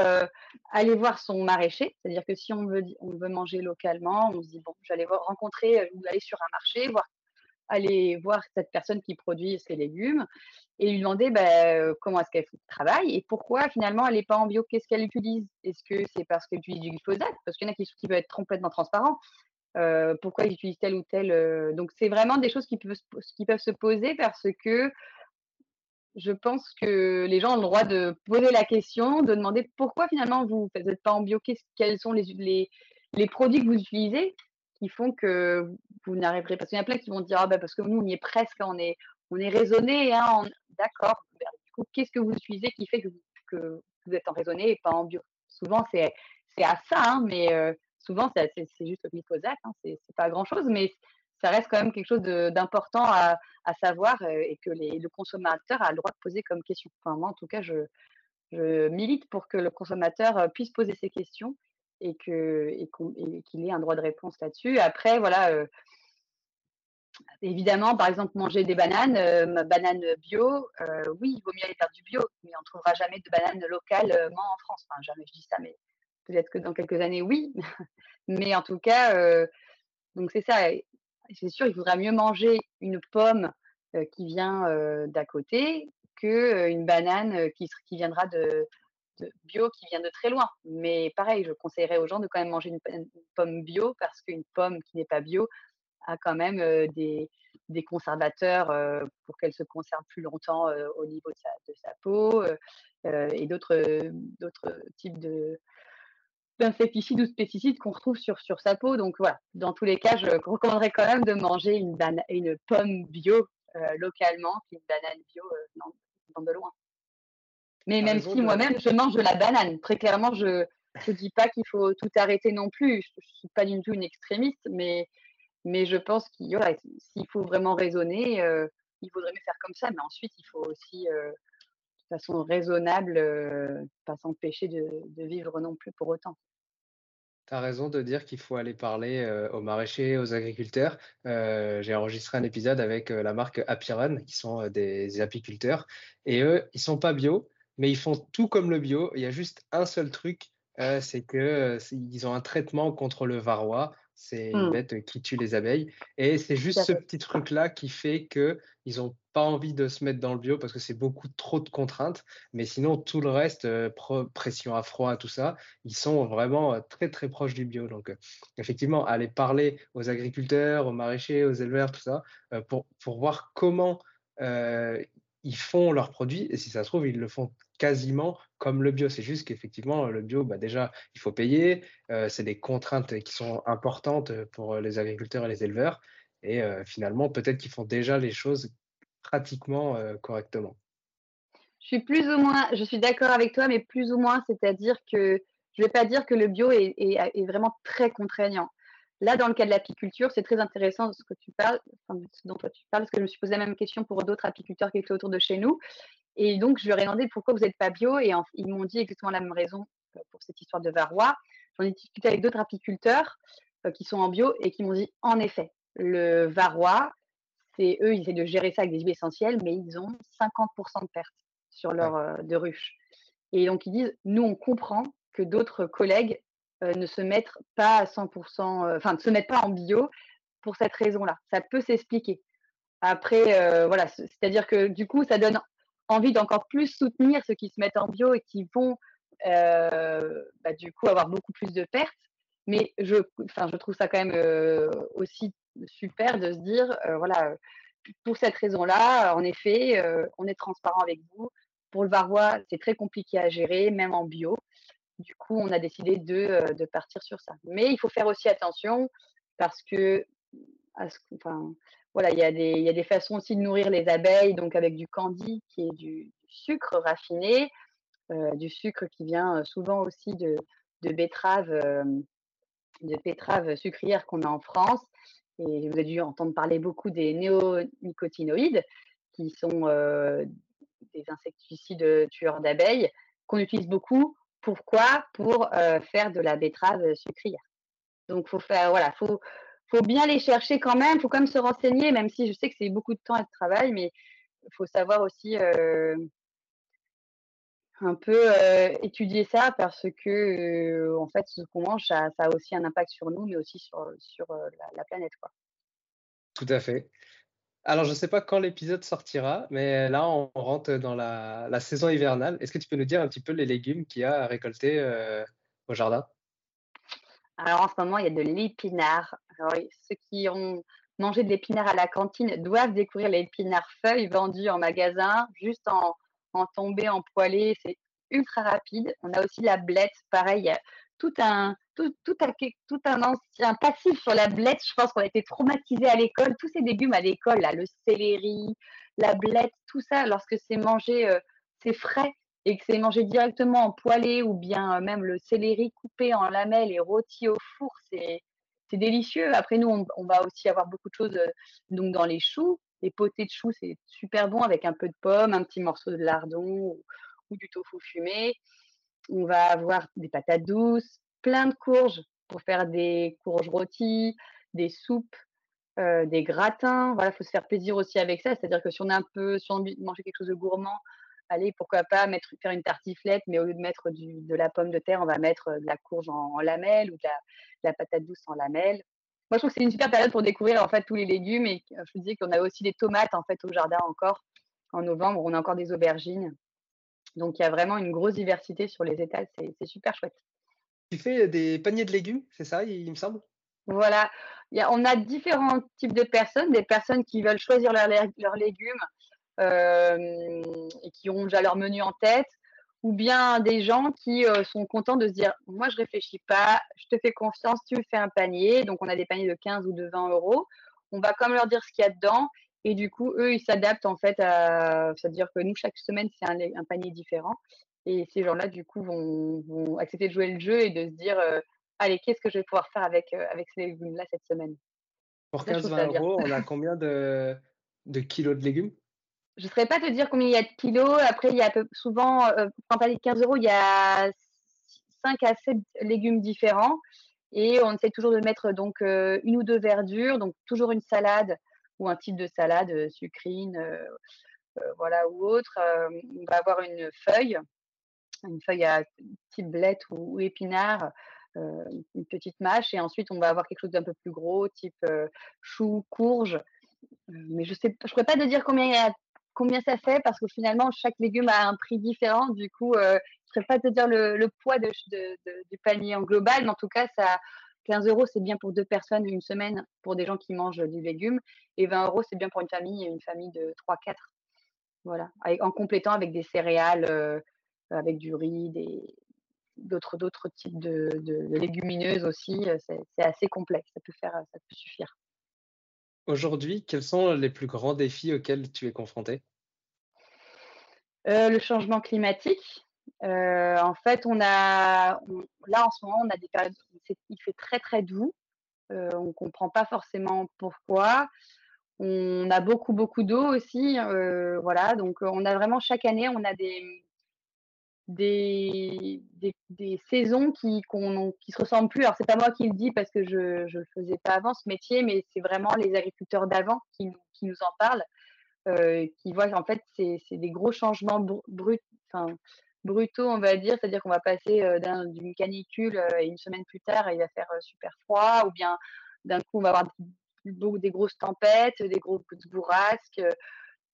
aller voir son maraîcher. C'est-à-dire que si on veut, on veut manger localement, on se dit bon, j'allais rencontrer ou aller sur un marché, voir, aller voir cette personne qui produit ses légumes et lui demander bah, comment est-ce qu'elle travaille et pourquoi finalement elle n'est pas en bio, qu'est-ce qu'elle utilise? Est-ce que c'est parce qu'elle utilise du glyphosate? Parce qu'il y en a qui, qui peuvent être complètement transparents. pourquoi ils utilisent tel ou tel. donc, c'est vraiment des choses qui peuvent, qui peuvent se poser parce que je pense que les gens ont le droit de poser la question, de demander pourquoi finalement vous n'êtes pas en bio, quels sont les, les, produits que vous utilisez qui font que vous n'arriverez pas. Parce qu'il y en a plein qui vont dire ah ben parce que nous on y est presque, on est, on est raisonné, hein, d'accord. Ben, du coup, qu'est-ce que vous utilisez qui fait que vous, que vous êtes en raisonné et pas en bio? Souvent c'est à ça, hein, mais euh, souvent c'est juste le glyphosate, hein, c'est pas grand chose, mais ça reste quand même quelque chose d'important à, savoir et que le consommateur a le droit de poser comme question. Enfin, moi, en tout cas, je, milite pour que le consommateur puisse poser ses questions et qu'il ait un droit de réponse là-dessus. Après, voilà, évidemment, par exemple, manger des bananes, ma banane bio, oui, il vaut mieux aller faire du bio, mais on ne trouvera jamais de bananes localement en France. Enfin, jamais je dis ça, mais peut-être que dans quelques années, oui. mais en tout cas, donc c'est ça c'est sûr, il faudra mieux manger une pomme qui vient d'à côté qu'une banane qui, qui viendra de, bio qui vient de très loin. Mais pareil, je conseillerais aux gens de quand même manger une, pomme bio parce qu'une pomme qui n'est pas bio a quand même des, conservateurs pour qu'elle se conserve plus longtemps au niveau de sa peau et d'autres types de, d'insecticides ou de pesticides qu'on retrouve sur, sur sa peau. Donc voilà, dans tous les cas, je recommanderais quand même de manger une, une pomme bio euh, localement, puis une banane bio euh, dans, de loin. Mais même si moi-même, je mange de la banane, très clairement, je ne dis pas qu'il faut tout arrêter non plus. Je ne suis pas du tout une extrémiste, mais, mais je pense qu'il s'il faut vraiment raisonner, euh, il vaudrait mieux faire comme ça. Mais ensuite, il faut aussi de façon raisonnable, pas s'empêcher de, de, vivre non plus pour autant. Tu raison de dire qu'il faut aller parler aux maraîchers, aux agriculteurs. J'ai enregistré un épisode avec la marque Apiron, qui sont des apiculteurs. Et eux, ils sont pas bio, mais ils font tout comme le bio. Il y a juste un seul truc, c'est qu'ils ont un traitement contre le varroa. C'est une mmh. bête qui tue les abeilles. Et c'est juste ce petit truc-là qui fait qu'ils n'ont pas envie de se mettre dans le bio parce que c'est beaucoup trop de contraintes. Mais sinon, tout le reste, pression à froid, tout ça, ils sont vraiment très, très proches du bio. Donc, effectivement, aller parler aux agriculteurs, aux maraîchers, aux éleveurs, tout ça, pour, pour voir comment ils font leurs produits. Et si ça se trouve, ils le font quasiment comme le bio. C'est juste qu'effectivement, le bio, bah déjà, il faut payer. Euh, c'est des contraintes qui sont importantes pour les agriculteurs et les éleveurs. Et euh, finalement, peut-être qu'ils font déjà les choses pratiquement euh, correctement. Je suis plus ou moins, je suis d'accord avec toi, mais plus ou moins, c'est-à-dire que je ne vais pas dire que le bio est, est, vraiment très contraignant. Là, dans le cas de l'apiculture, c'est très intéressant de ce que tu parles, ce dont toi tu parles, parce que je me suis posé la même question pour d'autres apiculteurs qui étaient autour de chez nous. Et donc, je leur ai demandé pourquoi vous n'êtes pas bio. Et ils m'ont dit exactement la même raison euh, pour cette histoire de varroa. J'en ai discuté avec d'autres apiculteurs euh, qui sont en bio et qui m'ont dit en effet, le varroa, c'est eux, ils essaient de gérer ça avec des huiles essentielles, mais ils ont 50% de pertes sur leur euh, de ruches. Et donc, ils disent nous, on comprend que d'autres collègues ne se mettent pas à 100%, enfin, ne se mettent pas en bio pour cette raison-là. Ça peut s'expliquer. Après, voilà, c'est-à-dire que du coup, ça donne envie d'encore plus soutenir ceux qui se mettent en bio et qui vont euh, bah, du coup avoir beaucoup plus de pertes. Mais je, je trouve ça quand même euh, aussi super de se dire, euh, voilà, pour cette raison-là, en effet, on est transparent avec vous. Pour le varroa, c'est très compliqué à gérer, même en bio. Du coup, on a décidé de, de partir sur ça. Mais il faut faire aussi attention parce que, enfin, voilà, il y, a des, il y a des façons aussi de nourrir les abeilles, donc avec du candy, qui est du, sucre raffiné, du sucre qui vient souvent aussi de, de betteraves, de betteraves sucrières qu'on a en France. Et vous avez dû entendre parler beaucoup des néonicotinoïdes, qui sont des insecticides tueurs d'abeilles, qu'on utilise beaucoup. Pourquoi Pour faire de la betterave sucrière. Donc, faut faire, voilà, faut, faut bien les chercher quand même. Faut quand même se renseigner, même si je sais que c'est beaucoup de temps et de travail, mais faut savoir aussi un peu étudier ça parce que en fait ce qu'on mange ça, a aussi un impact sur nous mais aussi sur, sur la, planète quoi. Tout à fait. Alors je ne sais pas quand l'épisode sortira mais là on rentre dans la, saison hivernale. Est-ce que tu peux nous dire un petit peu les légumes qu'il y a à récolter au jardin? Alors en ce moment il y a de l'épinard. ceux qui ont mangé de l'épinard à la cantine doivent découvrir l'épinard feuille vendu en magasin juste en en en poêlée, c'est ultra rapide. On a aussi la blette, pareil, il y a tout un, tout, un, tout un ancien passif sur la blette. Je pense qu'on a été traumatisé à l'école. Tous ces légumes à l'école, là, le céleri, la blette, tout ça, lorsque c'est mangé, euh, c'est frais et que c'est mangé directement en poêlée ou bien euh, même le céleri coupé en lamelles et rôti au four, c'est délicieux. Après, nous, on, on, va aussi avoir beaucoup de choses euh, donc dans les choux. Les potés de choux, c'est super bon avec un peu de pomme, un petit morceau de lardon ou, du tofu fumé. On va avoir des patates douces, plein de courges pour faire des courges rôties, des soupes, des gratins. Voilà, il faut se faire plaisir aussi avec ça. C'est-à-dire que si on a un peu, si on a envie de manger quelque chose de gourmand, allez, pourquoi pas faire une tartiflette, mais au lieu de mettre de la pomme de terre, on va mettre de la courge en, lamelles ou de la, patate douce en lamelles. Moi, je trouve que c'est une super période pour découvrir en fait tous les légumes. Et je vous dis qu'on a aussi des tomates en fait au jardin encore. En novembre, on a encore des aubergines. Donc, il y a vraiment une grosse diversité sur les étals. C'est super chouette. Tu fais des paniers de légumes, c'est ça, il, me semble? Voilà. on a différents types de personnes. Des personnes qui veulent choisir leurs légumes euh, et qui ont déjà leur menu en tête ou bien des gens qui euh, sont contents de se dire moi je réfléchis pas, je te fais confiance, tu me fais un panier. Donc on a des paniers de 15 ou de 20 euros. On va comme leur dire ce qu'il y a dedans et du coup eux ils s'adaptent en fait à c'est-à-dire que nous chaque semaine c'est un, panier différent et ces gens-là du coup vont, accepter de jouer le jeu et de se dire euh, allez qu'est-ce que je vais pouvoir faire avec euh, avec ces légumes là cette semaine? Pour 15-20 euros, on a combien de, de kilos de légumes? Je ne saurais pas te dire combien il y a de kilos. Après, il y a souvent, euh, quand on parle de 15 euros, il y a 5 à 7 légumes différents. Et on essaie toujours de mettre donc euh, une ou deux verdures, donc toujours une salade ou un type de salade, sucrine, voilà, ou autre. on va avoir une feuille, une feuille à type blette ou, épinard, une petite mâche. Et ensuite, on va avoir quelque chose d'un peu plus gros, type chou, courge. Mais je ne je pourrais pas te dire combien y a combien ça fait parce que finalement chaque légume a un prix différent. Du coup, euh, je ne saurais pas te dire le, poids de, du panier en global, mais en tout cas, ça, 15 euros, c'est bien pour deux personnes une semaine pour des gens qui mangent du légume, et 20 euros, c'est bien pour une famille, une famille de 3-4. Voilà, en complétant avec des céréales, euh, avec du riz, des, d'autres, d'autres types de, légumineuses aussi. C'est, assez complexe, ça peut, faire, ça peut suffire. Aujourd'hui, quels sont les plus grands défis auxquels tu es confronté euh, Le changement climatique. Euh, en fait, on a, là en ce moment, on a des périodes où il fait très très doux. Euh, on ne comprend pas forcément pourquoi. On a beaucoup beaucoup d'eau aussi, voilà. Donc, on a vraiment chaque année, on a des, des, des, saisons qui, qui se ressemblent plus. Alors, c'est pas moi qui le dis parce que je ne faisais pas avant ce métier, mais c'est vraiment les agriculteurs d'avant qui, nous en parlent, euh, qui voient qu'en fait, c'est, des gros changements brut, enfin, brutaux, on va dire. C'est-à-dire qu'on va passer euh, d'une canicule euh, et une semaine plus tard, il va faire super froid, ou bien d'un coup, on va avoir des grosses tempêtes, des grosses bourrasques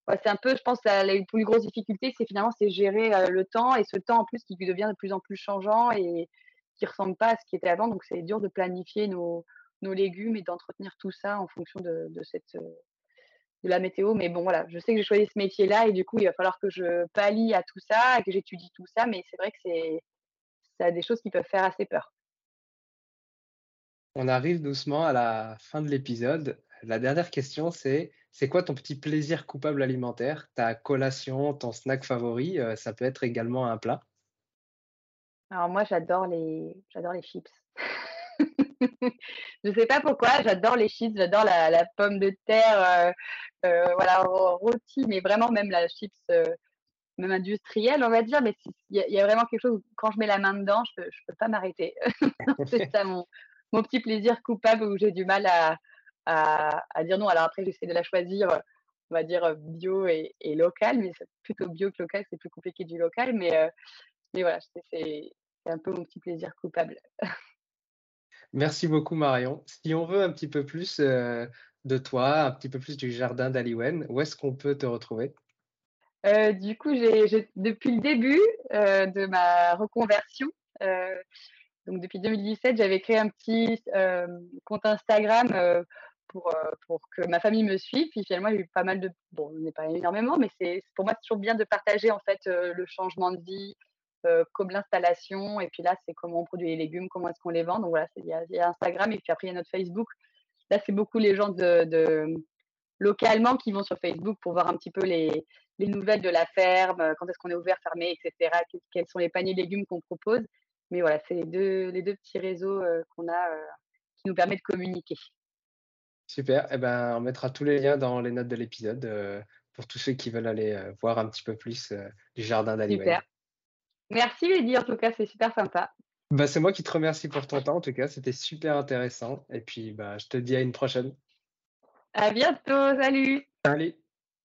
c'est un peu, je pense, la, plus grosse difficulté, c'est finalement c'est gérer euh, le temps et ce temps en plus qui devient de plus en plus changeant et qui ressemble pas à ce qui était avant. Donc c'est dur de planifier nos, légumes et d'entretenir tout ça en fonction euh, de la météo. Mais bon, voilà, je sais que j'ai choisi ce métier-là et du coup, il va falloir que je pallie à tout ça et que j'étudie tout ça. Mais c'est vrai que c'est ça a des choses qui peuvent faire assez peur. On arrive doucement à la fin de l'épisode. La dernière question, c'est c'est quoi ton petit plaisir coupable alimentaire? Ta collation, ton snack favori, heu, ça peut être également un plat? Alors moi, j'adore les j'adore les chips. Je sais pas pourquoi, j'adore les chips, j'adore la la pomme de terre, heu heu, voilà, rô rôtie, mais vraiment même la chips, même industrielle, on va dire, mais si il y a il y a vraiment quelque chose où quand je mets la main dedans, je peux je peux pas m'arrêter. C'est ça mon mon petit plaisir coupable où j'ai du mal à à à dire non. Alors après, j'essaie de la choisir, on va dire, bio et et local, mais c'est plutôt bio que local, c'est plus compliqué du local, mais heu, mais voilà, c'est un peu mon petit plaisir coupable. Merci beaucoup Marion. Si on veut un petit peu plus, heu, de toi, un petit peu plus du jardin d'Aliwen, où est-ce qu'on peut te retrouver? Heu, du coup, j'ai depuis le début, de ma reconversion, donc depuis 2017, j'avais créé un petit compte Instagram, pour, heu, pour que ma famille me suive. Puis finalement, il y a eu pas mal de bon, on n'est pas énormément, mais c'est pour moi, c'est toujours bien de partager en fait, heu, le changement de vie, heu, comme l'installation et puis là, c'est comment on produit les légumes, comment est-ce qu'on les vend. Donc voilà, il y a Instagram et puis après il y a notre Facebook. Là, c'est beaucoup les gens de localement qui vont sur Facebook pour voir un petit peu les les nouvelles de la ferme, quand est-ce qu'on est ouvert, fermé et cetera, quels sont les paniers de légumes qu'on propose. Mais voilà, c'est les 2 les 2 petits réseaux, qu'on a, qui nous permet de communiquer. Super, et ben, on mettra tous les liens dans les notes de l'épisode, heu, pour tous ceux qui veulent aller, heu, voir un petit peu plus, heu, du jardin d'Aliwen. Super. Merci Lydie, en tout cas, c'est super sympa. Bah, c'est moi qui te remercie pour ton temps en tout cas, c'était super intéressant et puis, bah, je te dis à une prochaine. À bientôt, salut! Salut.